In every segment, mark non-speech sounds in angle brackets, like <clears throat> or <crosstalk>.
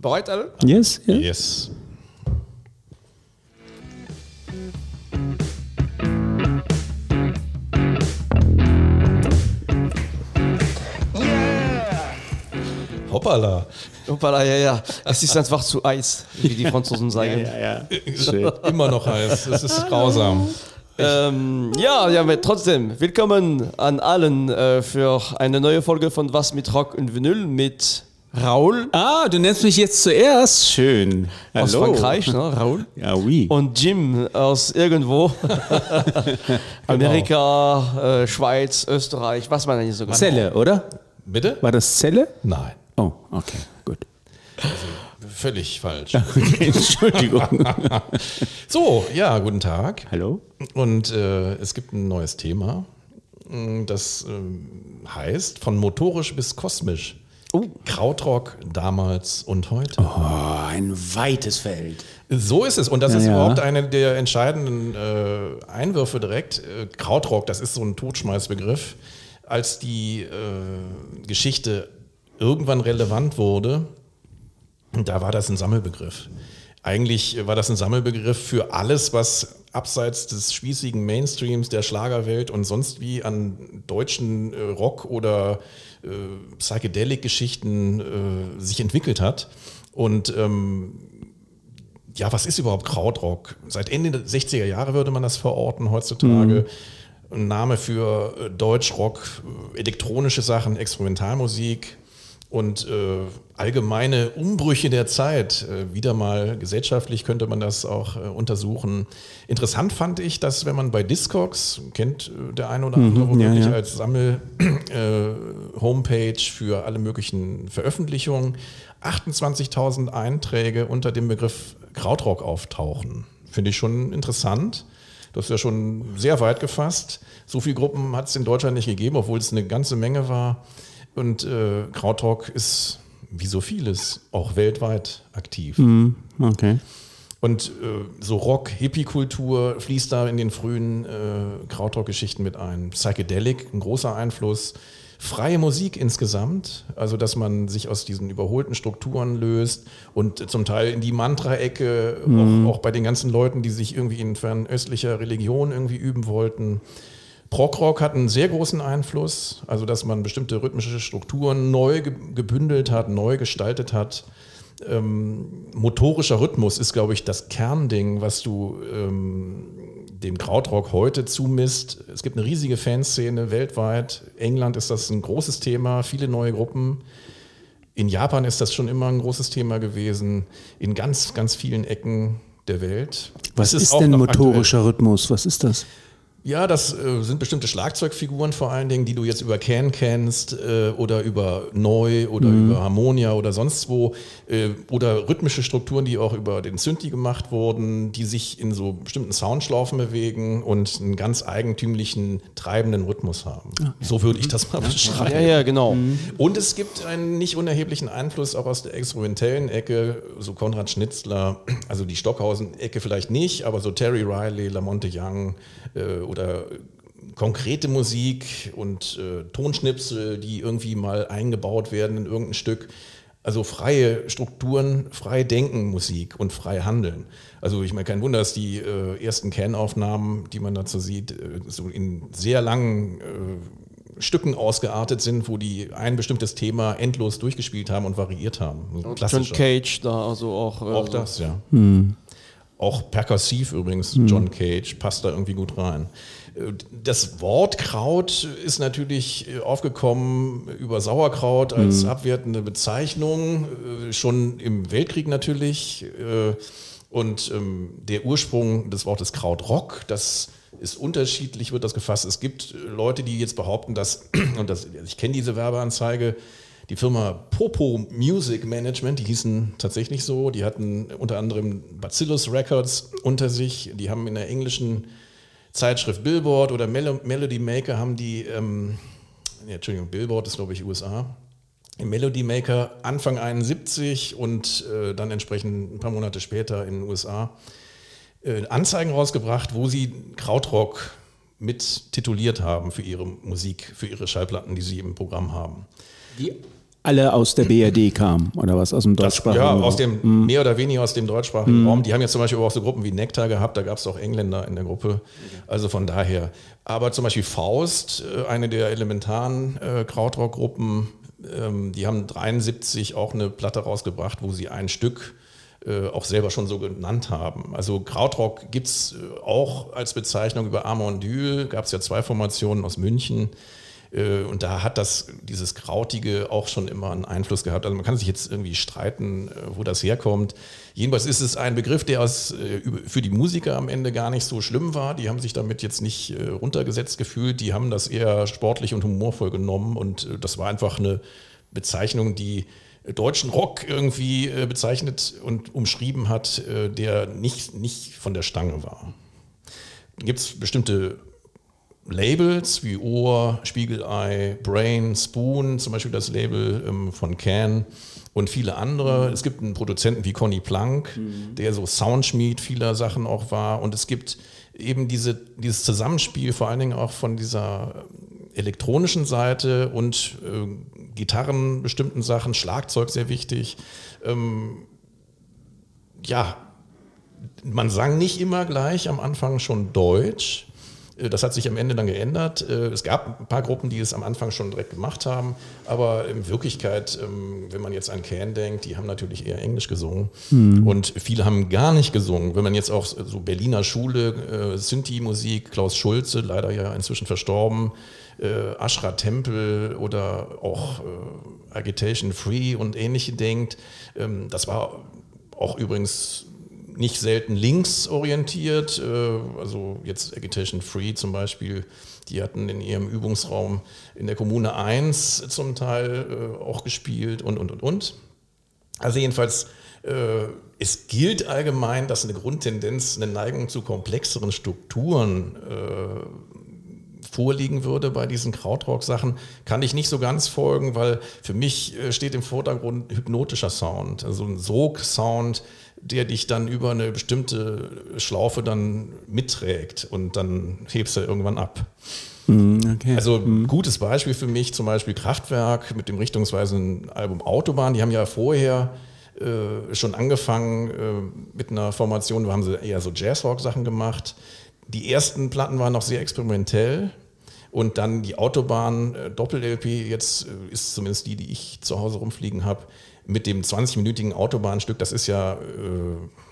Bereit alle? Yes, yes. Yes. Hoppala. Hoppala, ja, ja. Es ist einfach zu Eis, wie die Franzosen <laughs> sagen. ja. <laughs> Schön. Immer noch heiß. Das ist grausam. Ähm, ja, ja, aber trotzdem, willkommen an allen äh, für eine neue Folge von Was mit Rock und Vinyl mit Raoul Ah, du nennst mich jetzt zuerst. Schön. Hallo. aus Frankreich, ne, Raoul. <laughs> Ja, oui. Und Jim aus irgendwo. <laughs> Amerika, äh, Schweiz, Österreich, was man eigentlich so genau. Zelle, oder? Bitte? War das Zelle? Nein. Oh, okay, gut. Völlig falsch. Okay, <laughs> Entschuldigung. So, ja, guten Tag. Hallo? Und äh, es gibt ein neues Thema. Mm, Das ähm, heißt von motorisch bis kosmisch. Krautrock damals und heute. Oh, ein weites Feld. So ist es. Und das ist Ja, ja. überhaupt eine der entscheidenden äh, Einwürfe direkt. Äh, Krautrock, das ist so ein Totschmeißbegriff. Als die äh, Geschichte irgendwann relevant wurde, da war das ein Sammelbegriff. Eigentlich war das ein Sammelbegriff für alles, was abseits des spießigen Mainstreams der Schlagerwelt und sonst wie an deutschen äh, Rock- oder äh, Psychedelic-Geschichten äh, sich entwickelt hat. Und ähm, ja, was ist überhaupt Krautrock? Seit Ende der 60er Jahre würde man das verorten heutzutage. Ein Name für äh, Deutschrock, äh, elektronische Sachen, Experimentalmusik und äh, allgemeine Umbrüche der Zeit. Äh, wieder mal gesellschaftlich könnte man das auch äh, untersuchen. Interessant fand ich, dass wenn man bei Discogs, kennt äh, der eine oder andere ja, womöglich ja. als Sammel-Homepage für alle möglichen Veröffentlichungen 28.000 Einträge unter dem Begriff Krautrock auftauchen. Finde ich schon interessant. Das ist ja schon sehr weit gefasst. So viele Gruppen hat es in Deutschland nicht gegeben, obwohl es eine ganze Menge war. Und äh, Krautrock ist, wie so vieles, auch weltweit aktiv. Okay. Und äh, so Rock, Hippie-Kultur fließt da in den frühen äh, Krautrock-Geschichten mit ein. Psychedelic, ein großer Einfluss. Freie Musik insgesamt, also dass man sich aus diesen überholten Strukturen löst und zum Teil in die Mantra-Ecke, auch, auch bei den ganzen Leuten, die sich irgendwie in fernöstlicher Religion irgendwie üben wollten. Prog-Rock hat einen sehr großen Einfluss, also dass man bestimmte rhythmische Strukturen neu ge- gebündelt hat, neu gestaltet hat. Ähm, motorischer Rhythmus ist, glaube ich, das Kernding, was du ähm, dem Krautrock heute zumisst. Es gibt eine riesige Fanszene weltweit. England ist das ein großes Thema, viele neue Gruppen. In Japan ist das schon immer ein großes Thema gewesen. In ganz, ganz vielen Ecken der Welt. Was Es ist, auch denn motorischer Rhythmus? Was ist das? Ja, das äh, sind bestimmte Schlagzeugfiguren vor allen Dingen, die du jetzt über Can kennst äh, oder über Neu oder über Harmonia oder sonst wo äh, oder rhythmische Strukturen, die auch über den Synthi gemacht wurden, die sich in so bestimmten Soundschlaufen bewegen und einen ganz eigentümlichen treibenden Rhythmus haben. So würde ich das mal beschreiben. Ja, ja, genau. Und es gibt einen nicht unerheblichen Einfluss auch aus der experimentellen Ecke, so Konrad Schnitzler, also die Stockhausen-Ecke vielleicht nicht, aber so Terry Riley, Lamonte Young äh, oder konkrete Musik und äh, Tonschnipsel, die irgendwie mal eingebaut werden in irgendein Stück. Also freie Strukturen, frei denken Musik und frei handeln. Also ich meine, kein Wunder, dass die äh, ersten Can-Aufnahmen, die man dazu sieht, äh, so in sehr langen äh, Stücken ausgeartet sind, wo die ein bestimmtes Thema endlos durchgespielt haben und variiert haben. So John. Cage da, also auch. Äh, Auch so. das, ja. Auch perkussiv übrigens, John Cage, passt da irgendwie gut rein. Das Wort Kraut ist natürlich aufgekommen über Sauerkraut als abwertende Bezeichnung, äh, schon im Weltkrieg natürlich. äh, Und ähm, der Ursprung des Wortes Krautrock, das ist unterschiedlich, wird das gefasst. Es gibt Leute, die jetzt behaupten, dass, <clears throat> und das, ich kenne diese Werbeanzeige, die Firma Popo Music Management, die hießen tatsächlich so, die hatten unter anderem Bacillus Records unter sich, die haben in der englischen Zeitschrift Billboard oder Melo Melody Maker haben die, ähm, nee, Entschuldigung, Billboard ist glaube ich USA, im Melody Maker Anfang 71 und äh, dann entsprechend ein paar Monate später in den USA äh, Anzeigen rausgebracht, wo sie Krautrock mit tituliert haben für ihre Musik, für ihre Schallplatten, die sie im Programm haben. Die alle aus der BRD kamen oder was aus dem deutschsprachigen ja, Raum? aus dem, mehr oder weniger aus dem deutschsprachigen Raum. Die haben jetzt zum Beispiel auch so Gruppen wie Nektar gehabt, da gab es auch Engländer in der Gruppe. Also von daher. Aber zum Beispiel Faust, äh, eine der elementaren äh, Krautrock-Gruppen, ähm, die haben 73 auch eine Platte rausgebracht, wo sie ein Stück äh, auch selber schon so genannt haben. Also Krautrock gibt es auch als Bezeichnung über Amondyl, gab es ja zwei Formationen aus München. Äh, Und da hat das, dieses Krautige auch schon immer einen Einfluss gehabt. Also man kann sich jetzt irgendwie streiten, äh, wo das herkommt. Jedenfalls ist es ein Begriff, der aus, äh, für die Musiker am Ende gar nicht so schlimm war. Die haben sich damit jetzt nicht runtergesetzt gefühlt. Die haben das eher sportlich und humorvoll genommen. Und das war einfach eine Bezeichnung, die deutschen Rock irgendwie bezeichnet und umschrieben hat, der nicht, nicht von der Stange war. Gibt es bestimmte Labels wie Ohr, Spiegelei, Brain, Spoon, zum Beispiel das Label ähm, von Can und viele andere. Es gibt einen Produzenten wie Conny Plank, der so Soundschmied vieler Sachen auch war. Und es gibt eben diese, dieses Zusammenspiel vor allen Dingen auch von dieser elektronischen Seite und äh, Gitarren bestimmten Sachen, Schlagzeug sehr wichtig. Ähm, ja, man sang nicht immer gleich am Anfang schon Deutsch. Äh, Das hat sich am Ende dann geändert. Äh, Es gab ein paar Gruppen, die es am Anfang schon direkt gemacht haben, aber in Wirklichkeit, ähm, wenn man jetzt an Can denkt, die haben natürlich eher Englisch gesungen und viele haben gar nicht gesungen. Wenn man jetzt auch so Berliner Schule, äh, Synthi-Musik, Klaus Schulze, leider ja inzwischen verstorben, Ashra Tempel oder auch Agitation Free und ähnliche denkt, ähm, das war auch übrigens nicht selten linksorientiert. äh, Also jetzt Agitation Free zum Beispiel, die hatten in ihrem Übungsraum in der Kommune 1 zum Teil äh, auch gespielt und, und, und, und. Also jedenfalls, äh, es gilt allgemein, dass eine Grundtendenz, eine Neigung zu komplexeren Strukturen vorliegen würde bei diesen Krautrock-Sachen, kann ich nicht so ganz folgen, weil für mich steht im Vordergrund hypnotischer Sound, also ein Sog-Sound, der dich dann über eine bestimmte Schlaufe dann mitträgt und dann hebst du irgendwann ab. Okay. Also ein gutes Beispiel für mich, zum Beispiel Kraftwerk mit dem richtungsweisenden Album Autobahn. Die haben ja vorher äh, schon angefangen äh, mit einer Formation, da haben sie eher so Jazzrock-Sachen gemacht. Die ersten Platten waren noch sehr experimentell. Und dann die Autobahn äh, Doppel-LP, jetzt äh, ist zumindest die, die ich zu Hause rumfliegen habe, mit dem 20-minütigen Autobahnstück, das ist ja äh,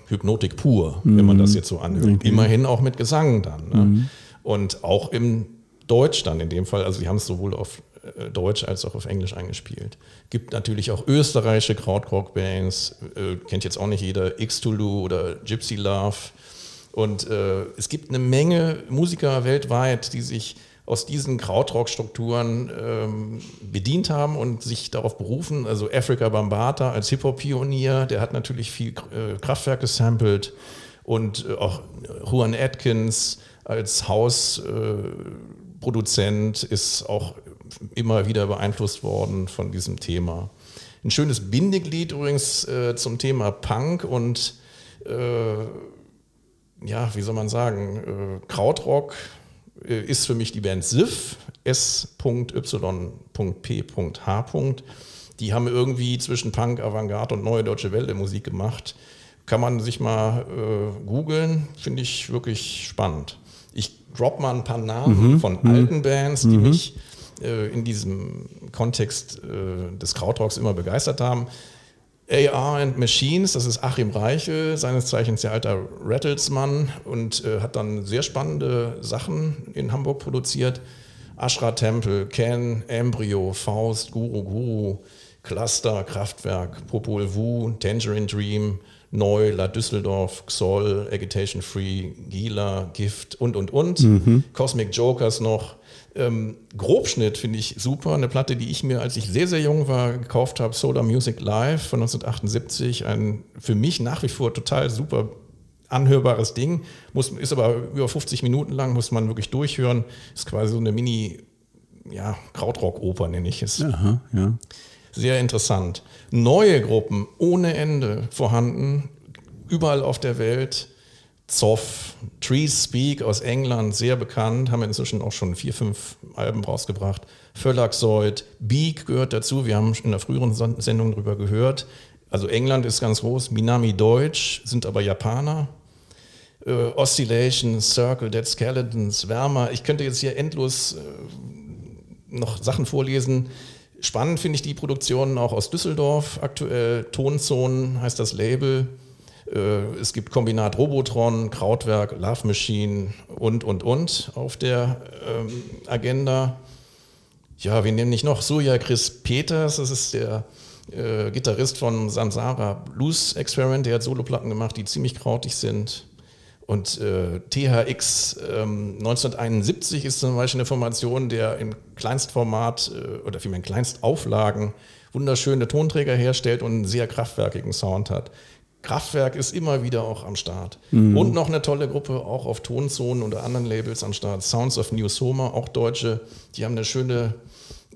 Hypnotik pur, wenn man das jetzt so anhört. Immerhin auch mit Gesang dann. Ne? Und auch im Deutsch dann in dem Fall, also die haben es sowohl auf äh, Deutsch als auch auf Englisch eingespielt. Gibt natürlich auch österreichische Krautrock-Bands, äh, kennt jetzt auch nicht jeder, X-Tulu oder Gypsy Love. Und äh, es gibt eine Menge Musiker weltweit, die sich aus diesen Krautrock-Strukturen ähm, bedient haben und sich darauf berufen. Also Africa Bambata als Hip-Hop-Pionier, der hat natürlich viel äh, Kraftwerk gesampelt und äh, auch Juan Atkins als Hausproduzent ist auch immer wieder beeinflusst worden von diesem Thema. Ein schönes Bindeglied übrigens äh, zum Thema Punk und äh, ja, wie soll man sagen, äh, Krautrock äh, ist für mich die Band Sif, S.Y.P.H. Die haben irgendwie zwischen Punk, Avantgarde und Neue Deutsche Welle Musik gemacht. Kann man sich mal äh, googeln, finde ich wirklich spannend. Ich drop mal ein paar Namen von alten Bands, die mich äh, in diesem Kontext äh, des Krautrocks immer begeistert haben. AR and Machines, das ist Achim Reichel, seines Zeichens der alter Rattlesmann und äh, hat dann sehr spannende Sachen in Hamburg produziert. Ashra Tempel, Ken, Embryo, Faust, Guru Guru, Cluster, Kraftwerk, Popol Vuh, Tangerine Dream, Neu, La Düsseldorf, Xoll, Agitation Free, Gila, Gift und, und, und. Cosmic Jokers noch. Ähm, Grobschnitt finde ich super. Eine Platte, die ich mir, als ich sehr, sehr jung war, gekauft habe. Solar Music Live von 1978. Ein für mich nach wie vor total super anhörbares Ding. Muss, ist aber über 50 Minuten lang, muss man wirklich durchhören. Ist quasi so eine Mini- ja, Krautrock-Oper nenne ich es. Aha, ja. Sehr interessant. Neue Gruppen ohne Ende vorhanden, überall auf der Welt. Zoff, Trees Speak aus England, sehr bekannt, haben inzwischen auch schon vier, fünf Alben rausgebracht. Völlaxoid, Beak gehört dazu, wir haben in der früheren Sendung darüber gehört. Also England ist ganz groß, Minami Deutsch, sind aber Japaner. Äh, Oscillation, Circle, Dead Skeletons, Wärmer. Ich könnte jetzt hier endlos äh, noch Sachen vorlesen. Spannend finde ich die Produktionen auch aus Düsseldorf aktuell. Tonzonen heißt das Label. Äh, es gibt Kombinat Robotron, Krautwerk, Love Machine und, und, und auf der ähm, Agenda. Ja, wir nehmen nicht noch Surya Chris Peters, das ist der äh, Gitarrist von Samsara Blues Experiment, der hat Soloplatten gemacht, die ziemlich krautig sind. Und äh, THX ähm, 1971 ist zum Beispiel eine Formation, der in Kleinstformat äh, oder vielmehr in Kleinstauflagen wunderschöne Tonträger herstellt und einen sehr kraftwerkigen Sound hat. Kraftwerk ist immer wieder auch am Start. Mhm. Und noch eine tolle Gruppe, auch auf Tonzonen oder anderen Labels am Start. Sounds of New Soma, auch Deutsche. Die haben eine schöne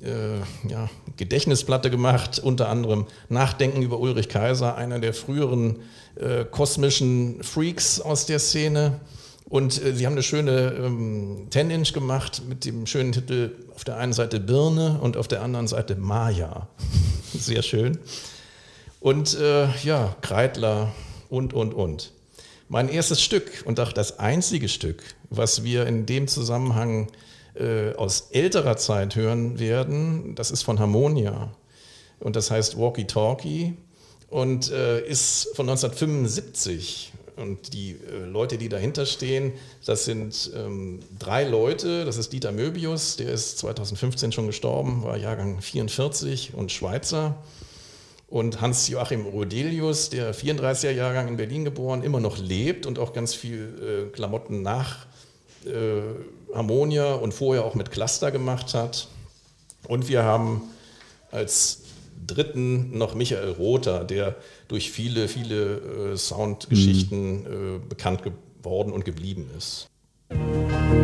äh, ja, Gedächtnisplatte gemacht, unter anderem Nachdenken über Ulrich Kaiser, einer der früheren äh, kosmischen Freaks aus der Szene. Und äh, sie haben eine schöne ähm, 10-Inch gemacht mit dem schönen Titel auf der einen Seite Birne und auf der anderen Seite Maya. <laughs> Sehr schön. Und äh, ja, Kreidler und, und, und. Mein erstes Stück und auch das einzige Stück, was wir in dem Zusammenhang äh, aus älterer Zeit hören werden, das ist von Harmonia. Und das heißt Walkie Talkie und äh, ist von 1975. Und die äh, Leute, die dahinter stehen, das sind ähm, drei Leute. Das ist Dieter Möbius, der ist 2015 schon gestorben, war Jahrgang 44 und Schweizer und Hans-Joachim Rodelius, der 34er Jahrgang in Berlin geboren, immer noch lebt und auch ganz viel äh, Klamotten nach äh, Harmonia und vorher auch mit Cluster gemacht hat. Und wir haben als dritten noch Michael Rother, der durch viele, viele äh, Soundgeschichten mhm. äh, bekannt geworden und geblieben ist. Musik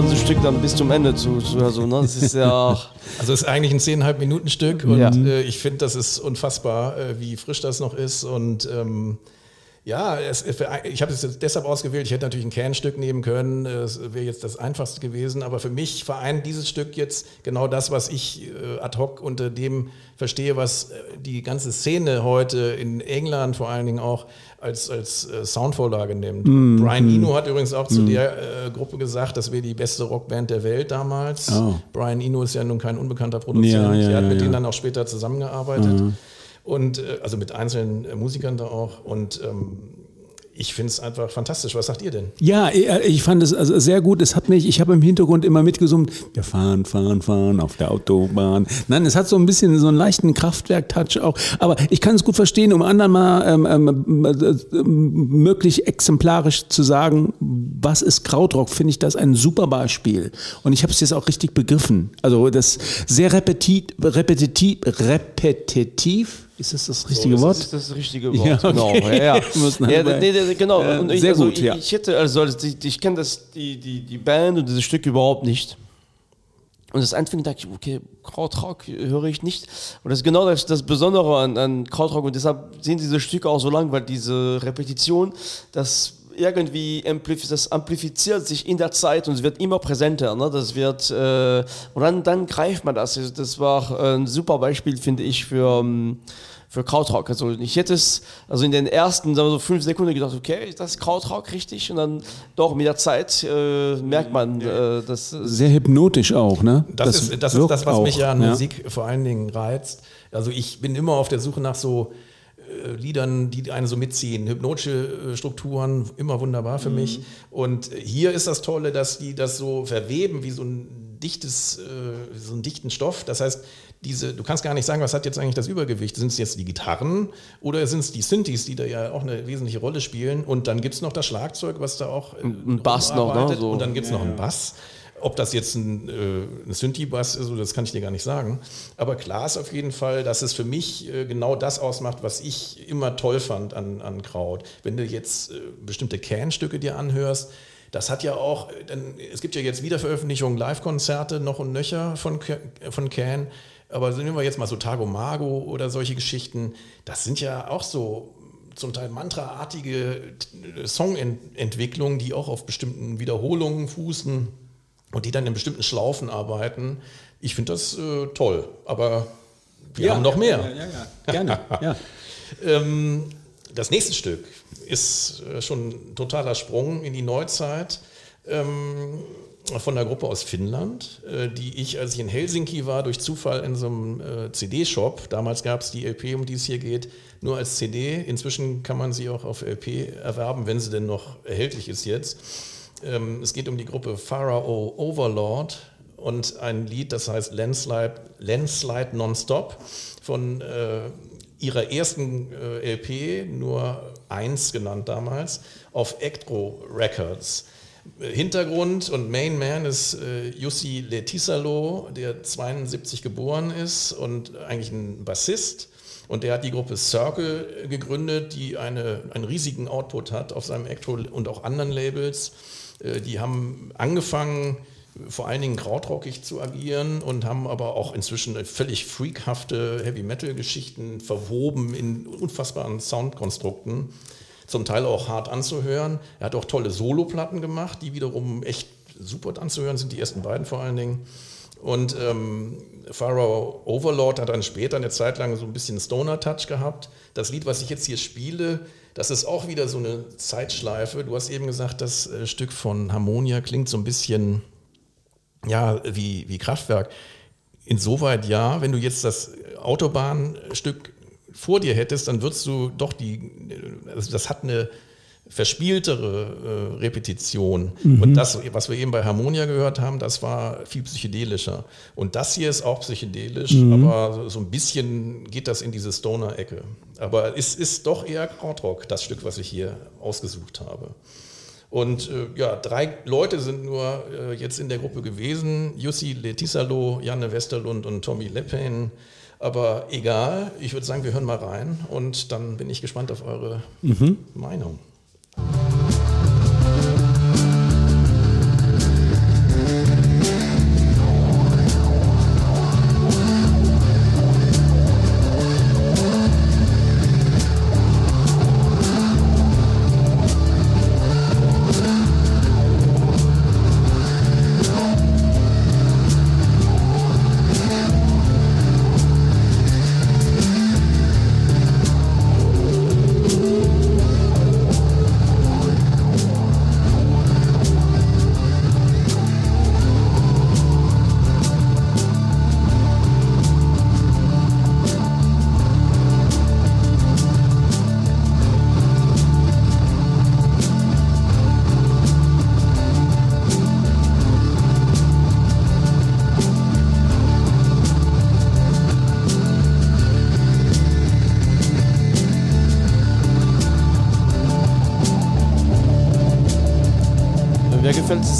ganze Stück dann bis zum Ende zu, zu also, ne? Das ist ja <laughs> auch Also es ist eigentlich ein zehneinhalb Minuten Stück und ja. äh, ich finde, das ist unfassbar, äh, wie frisch das noch ist und ähm, ja, es, ich habe es deshalb ausgewählt. Ich hätte natürlich ein Kernstück nehmen können. Es wäre jetzt das einfachste gewesen. Aber für mich vereint dieses Stück jetzt genau das, was ich äh, ad hoc unter dem verstehe, was äh, die ganze Szene heute in England vor allen Dingen auch als, als äh, Soundvorlage nimmt. Mm, Brian mm. Eno hat übrigens auch zu mm. der äh, Gruppe gesagt, das wäre die beste Rockband der Welt damals. Oh. Brian Eno ist ja nun kein unbekannter Produzent. Ja, ja, er hat mit ja. denen dann auch später zusammengearbeitet. Mhm. Und äh, also mit einzelnen äh, Musikern da auch. Und ähm, ich finde es einfach fantastisch. Was sagt ihr denn? Ja, äh, ich fand es also sehr gut. Es hat mich, ich habe im Hintergrund immer mitgesummt, wir fahren, fahren, fahren auf der Autobahn. Nein, es hat so ein bisschen so einen leichten Kraftwerk-Touch auch. Aber ich kann es gut verstehen, um anderen mal ähm, ähm, äh, möglich exemplarisch zu sagen, was ist Krautrock, finde ich das ein super Beispiel. Und ich habe es jetzt auch richtig begriffen. Also das sehr repetitiv, repetitiv, repetitiv ist das das richtige so, Wort? Das ist das richtige Wort, ja, okay. genau. Ja, ja. <laughs> ja nee, nee, genau. Äh, ich, sehr also, gut, ja. Ich, hätte, also, ich, ich kenne die, die, die Band und dieses Stück überhaupt nicht. Und das Anfang dachte ich, okay, Krautrock höre ich nicht. Und das ist genau das, das Besondere an, an Krautrock. Und deshalb sind diese Stücke auch so lang, weil diese Repetition, das irgendwie das amplifiziert sich in der Zeit und es wird immer präsenter. Ne? Das wird äh, und dann, dann greift man das. Das war ein super Beispiel, finde ich, für ähm, für Krautrock. Also ich hätte es also in den ersten sagen wir so fünf Sekunden gedacht, okay, ist das Krautrock richtig? Und dann doch mit der Zeit äh, merkt man, äh, das sehr hypnotisch auch, ne? Das, das ist das, ist das was auch, mich ja an ja. Musik vor allen Dingen reizt. Also ich bin immer auf der Suche nach so äh, Liedern, die einen so mitziehen. Hypnotische äh, Strukturen, immer wunderbar für mhm. mich. Und hier ist das Tolle, dass die das so verweben wie so ein dichtes, äh, so einen dichten Stoff. Das heißt, diese, du kannst gar nicht sagen, was hat jetzt eigentlich das Übergewicht? Sind es jetzt die Gitarren oder sind es die Synthes, die da ja auch eine wesentliche Rolle spielen? Und dann gibt es noch das Schlagzeug, was da auch. Äh, ein Bass noch, ne? So. Und dann gibt es ja, noch einen Bass. Ob das jetzt ein, äh, ein Synthi-Bass ist, das kann ich dir gar nicht sagen. Aber klar ist auf jeden Fall, dass es für mich äh, genau das ausmacht, was ich immer toll fand an, an Kraut. Wenn du jetzt äh, bestimmte Can-Stücke dir anhörst, das hat ja auch, denn es gibt ja jetzt Wiederveröffentlichungen, Live-Konzerte noch und nöcher von, von Can. Aber nehmen wir jetzt mal so Tago Mago oder solche Geschichten. Das sind ja auch so zum Teil mantraartige Songentwicklungen, die auch auf bestimmten Wiederholungen fußen und die dann in bestimmten Schlaufen arbeiten. Ich finde das äh, toll, aber wir ja, haben noch mehr. Ja, ja, ja. Gerne. ja. <laughs> ähm, das nächste Stück ist äh, schon ein totaler Sprung in die Neuzeit ähm, von der Gruppe aus Finnland, äh, die ich, als ich in Helsinki war, durch Zufall in so einem äh, CD-Shop, damals gab es die LP, um die es hier geht, nur als CD. Inzwischen kann man sie auch auf LP erwerben, wenn sie denn noch erhältlich ist jetzt. Ähm, es geht um die Gruppe Pharaoh Overlord und ein Lied, das heißt Landslide, Landslide Nonstop von äh, ihrer ersten äh, LP, nur eins genannt damals, auf Electro Records. Hintergrund und Main Man ist äh, Jussi Letisalo, der 72 geboren ist und eigentlich ein Bassist. Und der hat die Gruppe Circle gegründet, die eine, einen riesigen Output hat auf seinem Electro und auch anderen Labels. Äh, die haben angefangen, vor allen Dingen krautrockig zu agieren und haben aber auch inzwischen völlig freakhafte Heavy-Metal-Geschichten verwoben in unfassbaren Soundkonstrukten, zum Teil auch hart anzuhören. Er hat auch tolle Soloplatten gemacht, die wiederum echt super anzuhören sind, die ersten beiden vor allen Dingen. Und ähm, Pharaoh Overlord hat dann später eine Zeit lang so ein bisschen Stoner-Touch gehabt. Das Lied, was ich jetzt hier spiele, das ist auch wieder so eine Zeitschleife. Du hast eben gesagt, das äh, Stück von Harmonia klingt so ein bisschen ja, wie, wie Kraftwerk. Insoweit ja, wenn du jetzt das Autobahnstück vor dir hättest, dann würdest du doch die, also das hat eine verspieltere äh, Repetition. Mhm. Und das, was wir eben bei Harmonia gehört haben, das war viel psychedelischer. Und das hier ist auch psychedelisch, mhm. aber so, so, ein bisschen geht das in diese Stoner-Ecke. Aber es ist doch eher Krautrock, das Stück, was ich hier ausgesucht habe. Und äh, ja, drei Leute sind nur äh, jetzt in der Gruppe gewesen. Jussi Letisalo, Janne Westerlund und Tommy Leppen. Aber egal, ich würde sagen, wir hören mal rein und dann bin ich gespannt auf eure mhm. Meinung. Thank you.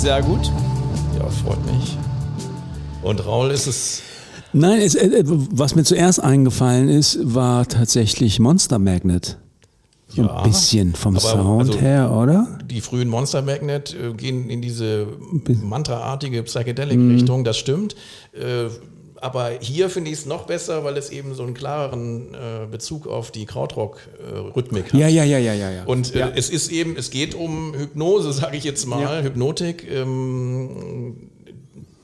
Sehr gut. Ja, freut mich. Und Raul ist es. Nein, es, äh, was mir zuerst eingefallen ist, war tatsächlich Monster Magnet. So ja, ein bisschen vom Sound also her, oder? Die frühen Monster Magnet äh, gehen in diese mantraartige Psychedelic-Richtung, mm. das stimmt. Äh, aber hier finde ich es noch besser, weil es eben so einen klareren äh, Bezug auf die Krautrock-Rhythmik hat. Ja, ja, ja, ja, ja. ja. Und äh, ja. es ist eben, es geht um Hypnose, <laughs> sage ich jetzt mal, ja. Hypnotik. Ähm,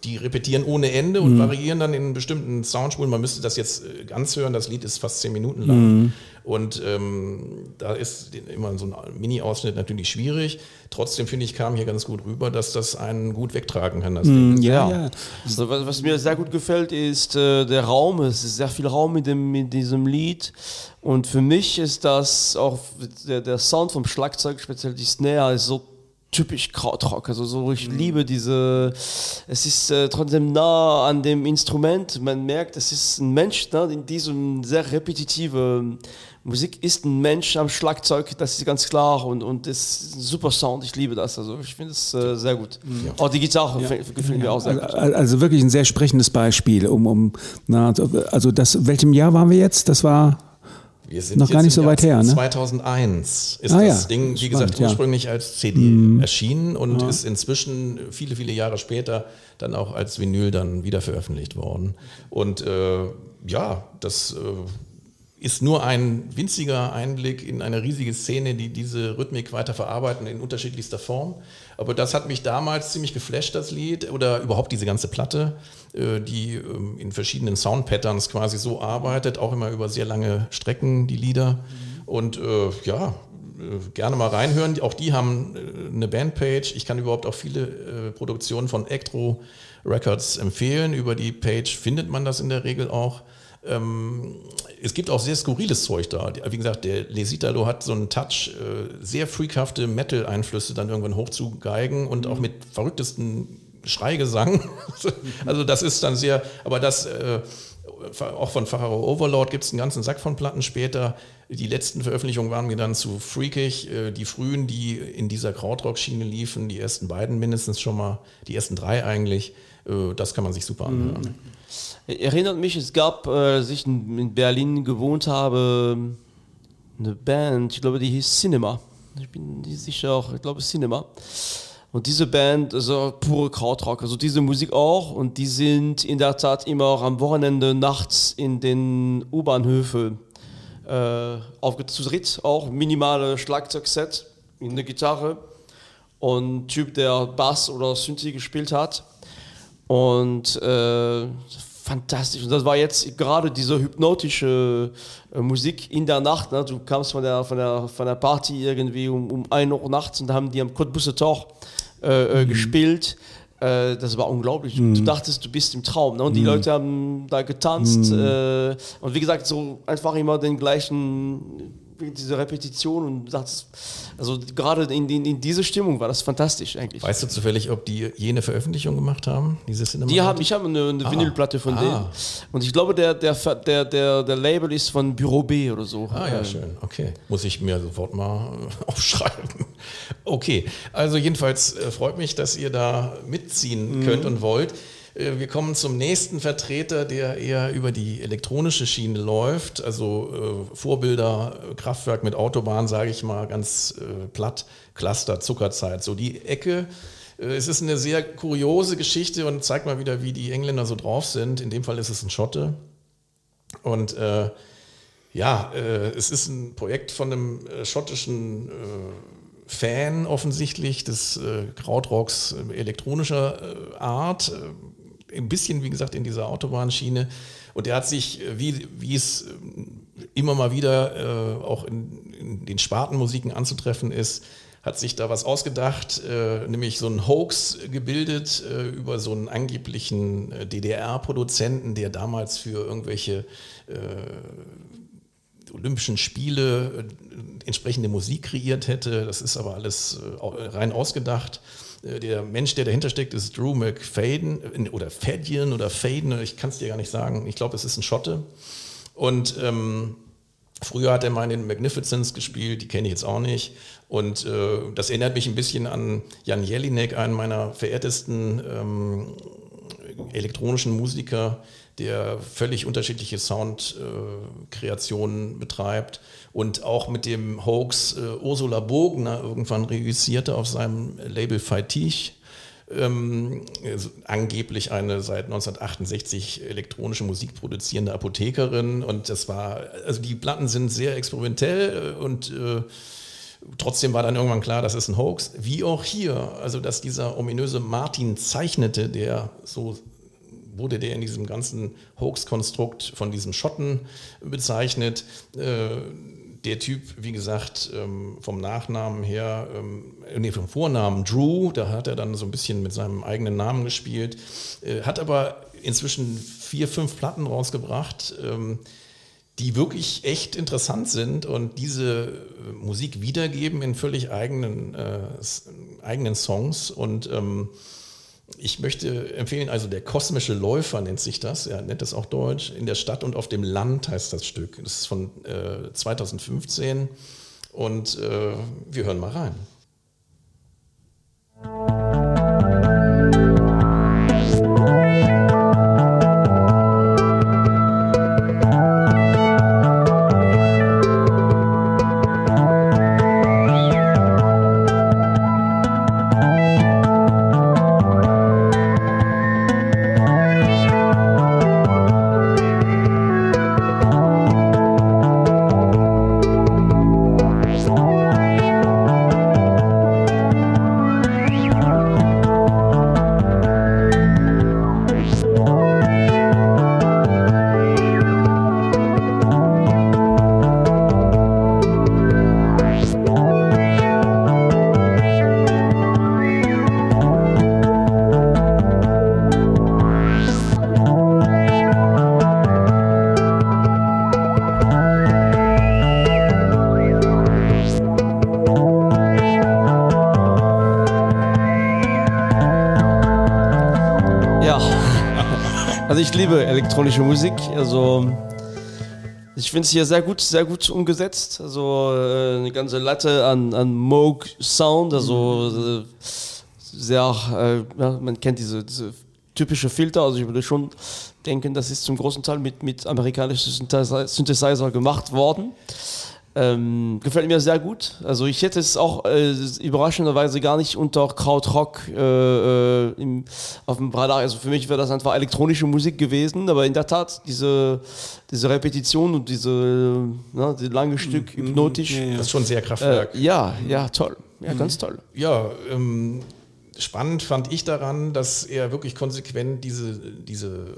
die repetieren ohne Ende und mhm. variieren dann in bestimmten Soundspulen. Man müsste das jetzt äh, ganz hören, das Lied ist fast zehn Minuten lang. Mhm. Und ähm, da ist immer so ein Mini-Ausschnitt natürlich schwierig. Trotzdem finde ich, kam hier ganz gut rüber, dass das einen gut wegtragen kann. Das mm, ja, ja. Also, was, was, mir sehr gut gefällt, ist äh, der Raum. Es ist sehr viel Raum mit, dem, mit diesem Lied. Und für mich ist das auch der, der Sound vom Schlagzeug, speziell die Snare, ist so typisch Krautrock. Also so, ich mhm. liebe diese, es ist äh, trotzdem nah an dem Instrument. Man merkt, es ist ein Mensch, ne, in diesem sehr repetitive Musik ist ein Mensch am Schlagzeug, das ist ganz klar und, und das ist ein super Sound, ich liebe das. Also ich finde es äh, sehr gut. Ja. Auch die Gitarre ja. gefällt mir auch sehr gut. Also wirklich ein sehr sprechendes Beispiel. Um, um, na, also das, welchem Jahr waren wir jetzt? Das war wir sind noch gar nicht so weit her. Ne? 2001 ist ah, das ja. Ding, wie Spannend, gesagt, ursprünglich ja. als CD mhm. erschienen und ja. ist inzwischen viele, viele Jahre später dann auch als Vinyl dann wieder veröffentlicht worden. Und äh, ja, das äh, ist nur ein winziger Einblick in eine riesige Szene, die diese Rhythmik weiter verarbeiten in unterschiedlichster Form. Aber das hat mich damals ziemlich geflasht, das Lied, oder überhaupt diese ganze Platte, äh, die ähm, in verschiedenen Sound-Patterns quasi so arbeitet, auch immer über sehr lange Strecken, die Lieder. Und äh, ja, äh, gerne mal reinhören. Auch die haben eine Bandpage. Ich kann überhaupt auch viele Produktionen von Electro Records empfehlen. Über die Page findet man das in der Regel auch. Ähm, es gibt auch sehr skurriles Zeug da. Wie gesagt, der Lesitalo hat so einen Touch, äh, sehr freakhafte Metal-Einflüsse dann irgendwann hochzugeigen und auch mit verrücktesten Schreigesang. <laughs> also das ist dann sehr, aber das äh, auch von Pharaoh Overlord gibt es einen ganzen Sack von Platten später. Die letzten Veröffentlichungen waren mir dann zu freakig. Äh, die frühen, die in dieser Krautrock-Schiene liefen, die ersten beiden mindestens schon mal, die ersten drei eigentlich, äh, das kann man sich super anhören. Erinnert mich, es gab, äh, als ich in Berlin gewohnt habe, eine Band, ich glaube, die hieß Cinema. Ich bin nicht sicher ich glaube Cinema. Und diese Band, also pure Krautrock, also diese Musik auch. Und die sind in der Tat immer auch am Wochenende nachts in den U-Bahnhöfen äh, aufgetritt. Auch minimale Schlagzeugset in der Gitarre und Typ, der Bass oder Synthi gespielt hat. Und äh, fantastisch. Und das war jetzt gerade diese hypnotische äh, Musik in der Nacht. Ne? Du kamst von der, von, der, von der Party irgendwie um, um 1 Uhr nachts und da haben die am Cottbusser Tor äh, äh, mhm. gespielt. Äh, das war unglaublich. Mhm. Du dachtest, du bist im Traum. Ne? Und die mhm. Leute haben da getanzt. Mhm. Äh, und wie gesagt, so einfach immer den gleichen diese Repetition und sagst, also gerade in, in, in diese Stimmung war das fantastisch eigentlich. Weißt du zufällig, ob die jene Veröffentlichung gemacht haben? Diese die haben, ich habe eine, eine ah. Vinylplatte von ah. denen. Und ich glaube, der, der, der, der, der Label ist von Büro B oder so. Ah ja, ähm. schön. Okay. Muss ich mir sofort mal <laughs> aufschreiben. Okay. Also jedenfalls äh, freut mich, dass ihr da mitziehen mhm. könnt und wollt. Äh, wir kommen zum nächsten Vertreter, der eher über die elektronische Schiene läuft. Also äh, Vorbilder, Kraftwerk mit Autobahn, sage ich mal ganz äh, platt, Cluster, Zuckerzeit, so die Ecke. Äh, es ist eine sehr kuriose Geschichte und zeigt mal wieder, wie die Engländer so drauf sind. In dem Fall ist es ein Schotte. Und äh, ja, äh, es ist ein Projekt von einem schottischen Fan offensichtlich des Krautrocks elektronischer Art ein bisschen, wie gesagt, in dieser Autobahnschiene. Und er hat sich, äh, wie, wie es äh, immer mal wieder äh, auch in, in, den Spartenmusiken anzutreffen ist, hat sich da was ausgedacht, äh, nämlich so ein Hoax gebildet äh, über so einen angeblichen äh, DDR-Produzenten, der damals für irgendwelche Olympischen Spiele entsprechende Musik kreiert hätte. Das ist aber alles rein ausgedacht. Äh, der Mensch, der dahinter steckt, ist Drew McFadden äh, oder Fadien oder Faden, ich kann es dir gar nicht sagen. Ich glaube, es ist ein Schotte. Und ähm, früher hat er mal in den Magnificence gespielt, die kenne ich jetzt auch nicht. Und äh, das erinnert mich ein bisschen an Jan Jelinek, einen meiner verehrtesten ähm, elektronischen Musiker, der völlig unterschiedliche Soundkreationen äh, betreibt und auch mit dem Hoax äh, Ursula Bogner irgendwann reüssierte auf seinem Label Feitig. ähm, angeblich eine seit 1968 elektronische Musik produzierende Apothekerin. Und das war, also die Platten sind sehr experimentell äh, und äh, trotzdem war dann irgendwann klar, das ist ein Hoax. Wie auch hier, also dass dieser ominöse Martin zeichnete, der so wurde der in diesem ganzen Hoax-Konstrukt von diesem Schotten bezeichnet. Äh, der Typ, wie gesagt, ähm, vom Nachnamen her, ähm, nee, vom Vornamen Drew, da hat er dann so ein bisschen mit seinem eigenen Namen gespielt, äh, hat aber inzwischen vier, fünf Platten rausgebracht, ähm, die wirklich echt interessant sind und diese äh, Musik wiedergeben in völlig eigenen, äh, eigenen Songs und ähm, ich möchte empfehlen, also der kosmische Läufer nennt sich das, er nennt das auch Deutsch. In der Stadt und auf dem Land heißt das Stück. Das ist von äh, 2015 und äh, wir hören mal rein. Elektronische Musik. Also ich finde es hier sehr gut, sehr gut umgesetzt. Also äh, eine ganze Latte an, an Moog Sound, also äh, sehr, äh, ja, man kennt diese, diese typische Filter. Also ich würde schon denken, das ist zum großen Teil mit, mit amerikanischen Synthesizer gemacht worden. Ähm, gefällt mir sehr gut. Also ich hätte es auch äh, überraschenderweise gar nicht unter Krautrock äh, äh, im, auf dem Radar. Also für mich wäre das einfach elektronische Musik gewesen, aber in der Tat diese, diese Repetition und diese ne, die lange Stück mhm. hypnotisch. Ja, ja. Das ist schon sehr Kraftwerk. Äh, ja, ja, toll. Ja, mhm. ganz toll. Ja, ähm, spannend fand ich daran, dass er wirklich konsequent diese, diese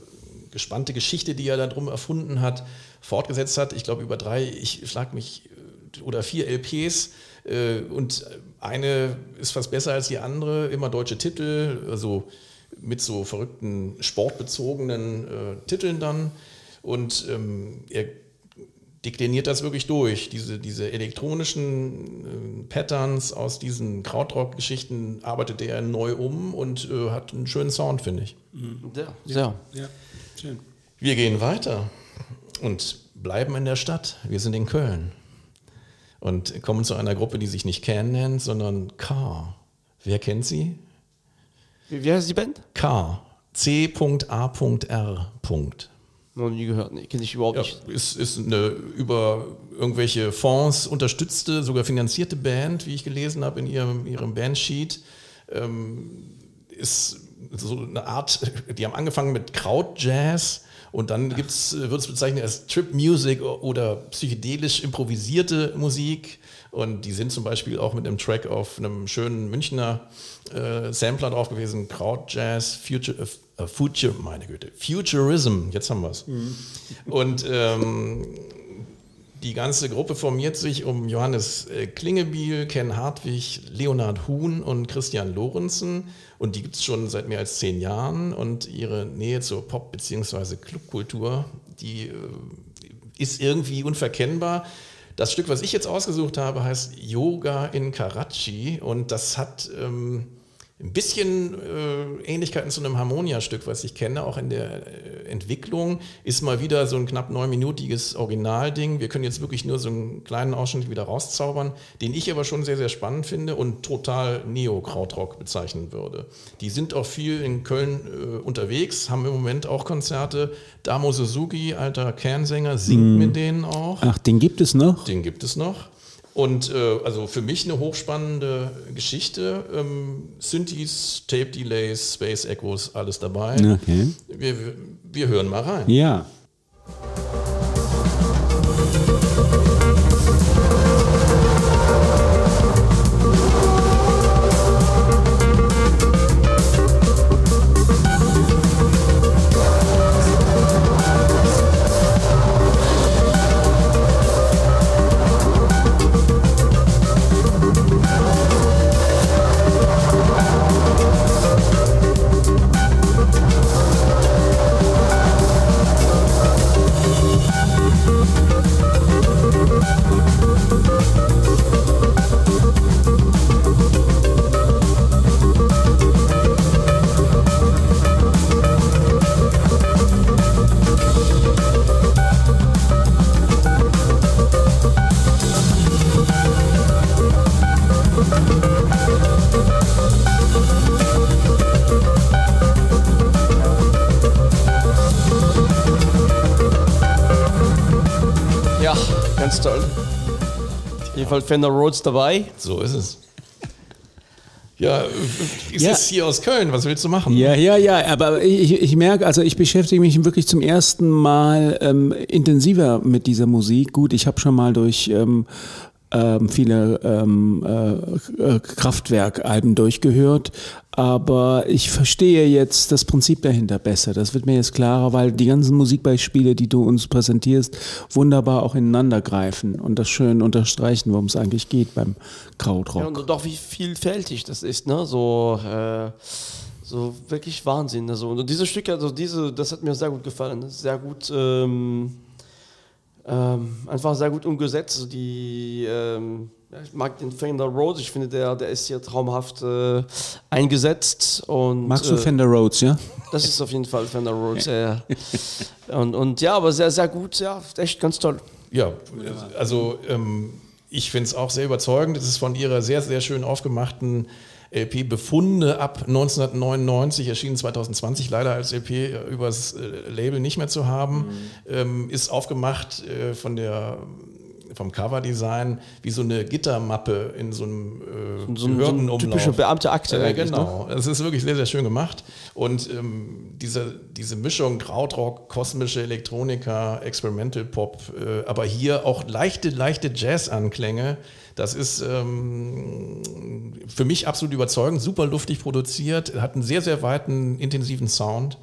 gespannte Geschichte, die er da drum erfunden hat, fortgesetzt hat. Ich glaube über drei, ich schlag mich, äh, oder vier LPs. Äh, und eine ist fast besser als die andere, immer deutsche Titel, also mit so verrückten sportbezogenen äh, Titeln dann. Und ähm, er dekliniert das wirklich durch. Diese, diese elektronischen äh, Patterns aus diesen Krautrock-Geschichten arbeitet er neu um und äh, hat einen schönen Sound, finde ich. Ja, sehr. Ja. Schön. Wir gehen weiter und bleiben in der Stadt. Wir sind in Köln und kommen zu einer Gruppe, die sich nicht Can nennt, sondern K. Wer kennt sie? Wie, wie heißt die Band? K. C.A.R. Noch nie gehört, nee, kenne ich überhaupt ja, nicht. Ist, ist eine über irgendwelche Fonds unterstützte, sogar finanzierte Band, wie ich gelesen habe in ihrem, ihrem Bandsheet. Ähm, ist so eine Art, die haben angefangen mit Krautjazz und dann wird es bezeichnet als Trip Music oder psychedelisch improvisierte Musik. Und die sind zum Beispiel auch mit einem Track auf einem schönen Münchner äh, Sampler drauf gewesen, Krautjazz, Future, äh, Future, meine Güte, Futurism, jetzt haben wir es. Mhm. Und ähm, die ganze Gruppe formiert sich um Johannes äh, Klingebiel, Ken Hartwig, Leonhard Huhn und Christian Lorenzen. Und die gibt es schon seit mehr als zehn Jahren. Und ihre Nähe zur Pop- bzw. Clubkultur, die äh, ist irgendwie unverkennbar. Das Stück, was ich jetzt ausgesucht habe, heißt Yoga in Karachi. Und das hat... Ähm, ein bisschen äh, Ähnlichkeiten zu einem Harmonia-Stück, was ich kenne, auch in der äh, Entwicklung, ist mal wieder so ein knapp neunminütiges Originalding. Wir können jetzt wirklich nur so einen kleinen Ausschnitt wieder rauszaubern, den ich aber schon sehr, sehr spannend finde und total Neo-Krautrock bezeichnen würde. Die sind auch viel in Köln äh, unterwegs, haben im Moment auch Konzerte. Damo Suzuki, alter Kernsänger, singt mm. mit denen auch. Ach, den gibt es noch? Den gibt es noch. Und äh, also für mich eine hochspannende Geschichte. Ähm, Synthes, Tape Delays, Space Echoes, alles dabei. Okay. Wir, wir hören mal rein. Ja. Fall Fender Rhodes dabei. So ist es. Ja, ist ja. hier aus Köln, was willst du machen? Ja, ja, ja, aber ich, ich merke, also ich beschäftige mich wirklich zum ersten Mal ähm, intensiver mit dieser Musik. Gut, ich habe schon mal durch ähm, ähm, viele ähm, äh, äh, Kraftwerk-Alben durchgehört, aber ich verstehe jetzt das Prinzip dahinter besser. Das wird mir jetzt klarer, weil die ganzen Musikbeispiele, die du uns präsentierst, wunderbar auch ineinander greifen und das schön unterstreichen, worum es eigentlich geht beim Krautrock. Ja, und doch wie vielfältig das ist, ne? So äh so wirklich Wahnsinn. Also, und diese Stücke, also diese, das hat mir sehr gut gefallen. Sehr gut ähm, ähm, einfach sehr gut umgesetzt. Die, ähm, ich mag den Fender Rhodes, ich finde, der, der ist hier traumhaft äh, eingesetzt. Und, Magst du äh, Fender Rhodes, ja? Das ist auf jeden Fall Fender Rhodes, <laughs> ja. und, und ja, aber sehr, sehr gut, ja, echt ganz toll. Ja, also ähm, ich finde es auch sehr überzeugend. Es ist von ihrer sehr, sehr schön aufgemachten LP Befunde ab 1999, erschienen 2020, leider als LP äh, übers äh, Label nicht mehr zu haben, mhm. ähm, ist aufgemacht äh, von der vom Coverdesign wie so eine Gittermappe in so einem äh, so, so eine typische Beamteakte. Äh, genau, ne? es ist wirklich sehr, sehr schön gemacht. Und ähm, diese, diese Mischung Krautrock, kosmische Elektronika, Experimental Pop, äh, aber hier auch leichte, leichte Jazz-Anklänge, das ist ähm, für mich absolut überzeugend, super luftig produziert, hat einen sehr, sehr weiten, intensiven Sound.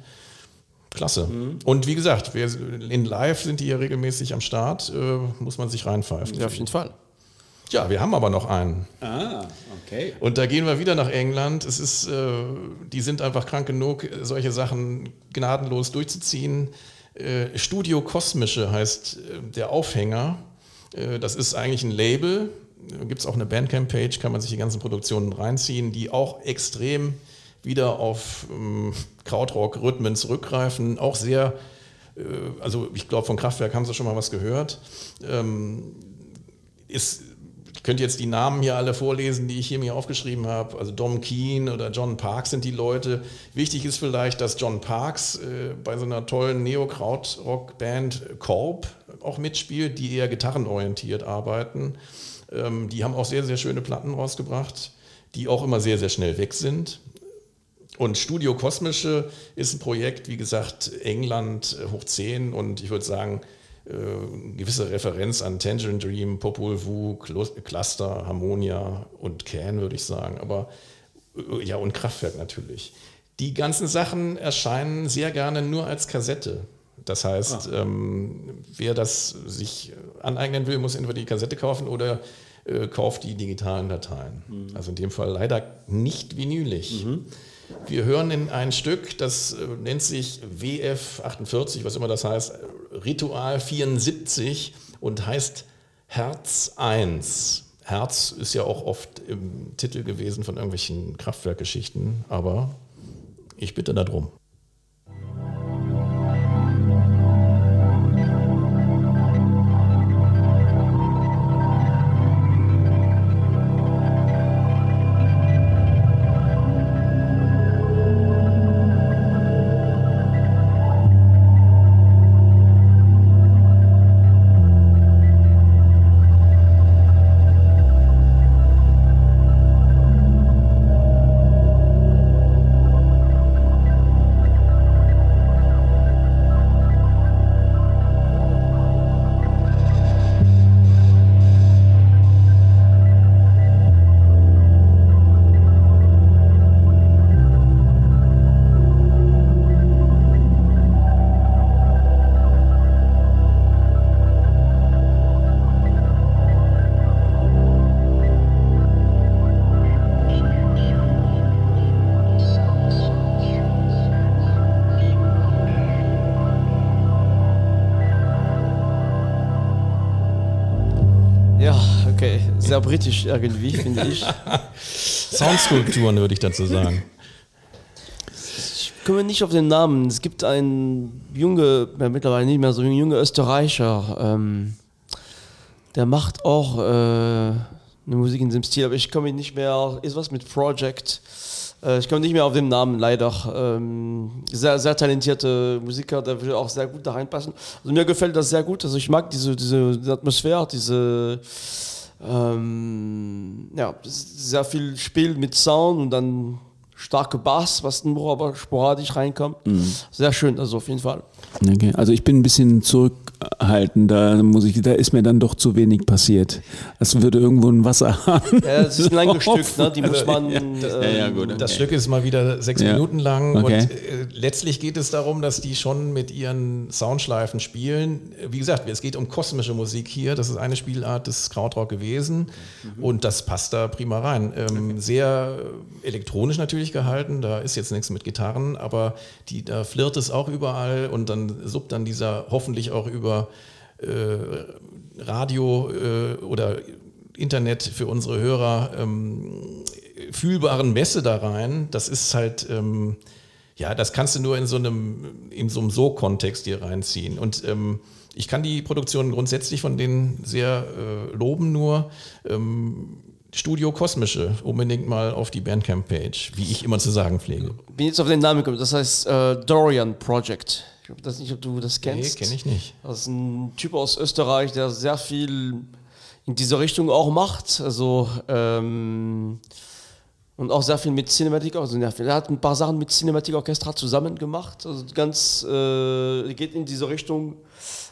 Klasse. Mhm. Und wie gesagt, wir, in Live sind die ja regelmäßig am Start, äh, muss man sich reinpfeifen. Ja, auf jeden Fall. Ja, wir haben aber noch einen. Ah, okay. Und da gehen wir wieder nach England. Es ist, äh, die sind einfach krank genug, solche Sachen gnadenlos durchzuziehen. Äh, Studio Kosmische heißt äh, der Aufhänger. Äh, das ist eigentlich ein Label, gibt es auch eine Bandcamp-Page, kann man sich die ganzen Produktionen reinziehen, die auch extrem wieder auf ähm, Krautrock-Rhythmen zurückgreifen. Auch sehr, äh, also ich glaube, von Kraftwerk haben Sie schon mal was gehört. Ähm, ist, ich könnte jetzt die Namen hier alle vorlesen, die ich hier mir aufgeschrieben habe. Also Dom Keen oder John Parks sind die Leute. Wichtig ist vielleicht, dass John Parks äh, bei so einer tollen Neo-Krautrock-Band Korb auch mitspielt, die eher gitarrenorientiert arbeiten. Ähm, die haben auch sehr, sehr schöne Platten rausgebracht, die auch immer sehr, sehr schnell weg sind. Und Studio Kosmische ist ein Projekt, wie gesagt, England äh, hoch 10 und ich würde sagen, äh, gewisse Referenz an Tangerine Dream, Popol Vuh, Cluster, Harmonia und Can, würde ich sagen. Aber äh, ja, und Kraftwerk natürlich. Die ganzen Sachen erscheinen sehr gerne nur als Kassette. Das heißt, ah. ähm, wer das sich aneignen will, muss entweder die Kassette kaufen oder äh, kauft die digitalen Dateien. Mhm. Also in dem Fall leider nicht vinylig. Mhm. Wir hören in ein Stück, das äh, nennt sich WF48, was immer das heißt, Ritual 74 und heißt Herz 1. Herz ist ja auch oft im Titel gewesen von irgendwelchen Kraftwerkgeschichten, aber ich bitte darum. Sehr britisch irgendwie, <laughs> finde ich. Soundskulpturen würde ich dazu sagen. Ich komme nicht auf den Namen. Es gibt einen junge, ja, mittlerweile nicht mehr so ein junge Österreicher, ähm, der macht auch äh, eine Musik in diesem Stil, aber ich komme nicht mehr, ist was mit Project. Äh, ich komme nicht mehr auf den Namen, leider. Ähm, sehr, sehr talentierte Musiker, der will auch sehr gut da reinpassen. Also mir gefällt das sehr gut. Also ich mag diese, diese Atmosphäre, diese ähm, ja, sehr viel Spiel mit Sound und dann starke Bass, was nur aber sporadisch reinkommt. Mhm. Sehr schön, also auf jeden Fall. Okay. Also ich bin ein bisschen zurückhaltend, da muss ich, da ist mir dann doch zu wenig passiert. Als würde irgendwo ein Wasser <laughs> haben. Ja, das ist ein langes Stück, ne? die muss man. Ja, äh, ja, gut, okay. das Stück ist mal wieder sechs Minuten lang okay. und äh, letztlich geht es darum, dass die schon mit ihren Soundschleifen spielen. Wie gesagt, es geht um kosmische Musik hier. Das ist eine Spielart des Krautrock gewesen mhm. und das passt da prima rein. Ähm, sehr elektronisch natürlich gehalten, da ist jetzt nichts mit Gitarren, aber die, da flirt es auch überall und dann sub dann dieser hoffentlich auch über äh, Radio äh, oder Internet für unsere Hörer ähm, fühlbaren Messe da rein. Das ist halt, ähm, ja, das kannst du nur in so einem, in so einem So-Kontext hier reinziehen. Und ähm, ich kann die Produktion grundsätzlich von denen sehr äh, loben, nur ähm, Studio Kosmische unbedingt mal auf die Bandcamp-Page, wie ich immer zu sagen pflege. Bin jetzt auf den Namen gekommen, das heißt äh, Dorian Project. Ich weiß nicht, ob du das kennst. Nee, kenne ich nicht. Das ist ein Typ aus Österreich, der sehr viel in diese Richtung auch macht. Also, ähm, und auch sehr viel mit Cinematic. Also, er hat ein paar Sachen mit Cinematic Orchestra zusammen gemacht. Also, ganz, äh, geht in diese Richtung.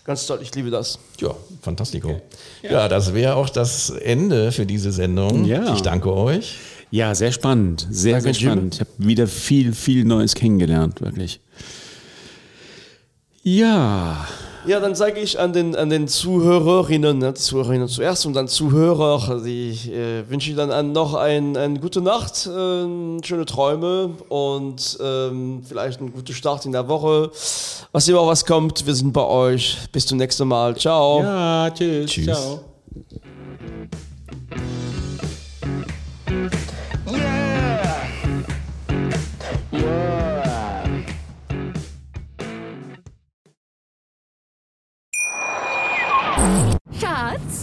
Ganz toll, ich liebe das. Ja, fantastico. Okay. Ja. ja, das wäre auch das Ende für diese Sendung. Ja. Ich danke euch. Ja, sehr spannend. Sehr, danke, sehr spannend. Ich habe wieder viel, viel Neues kennengelernt, wirklich. Ja. Ja, dann sage ich an den, an den Zuhörerinnen, ne, die Zuhörerinnen zuerst und dann Zuhörer, die äh, wünsche ich dann an noch ein, eine gute Nacht, äh, schöne Träume und ähm, vielleicht einen guten Start in der Woche. Was immer was kommt, wir sind bei euch. Bis zum nächsten Mal. Ciao. Ja, tschüss. tschüss. Ciao.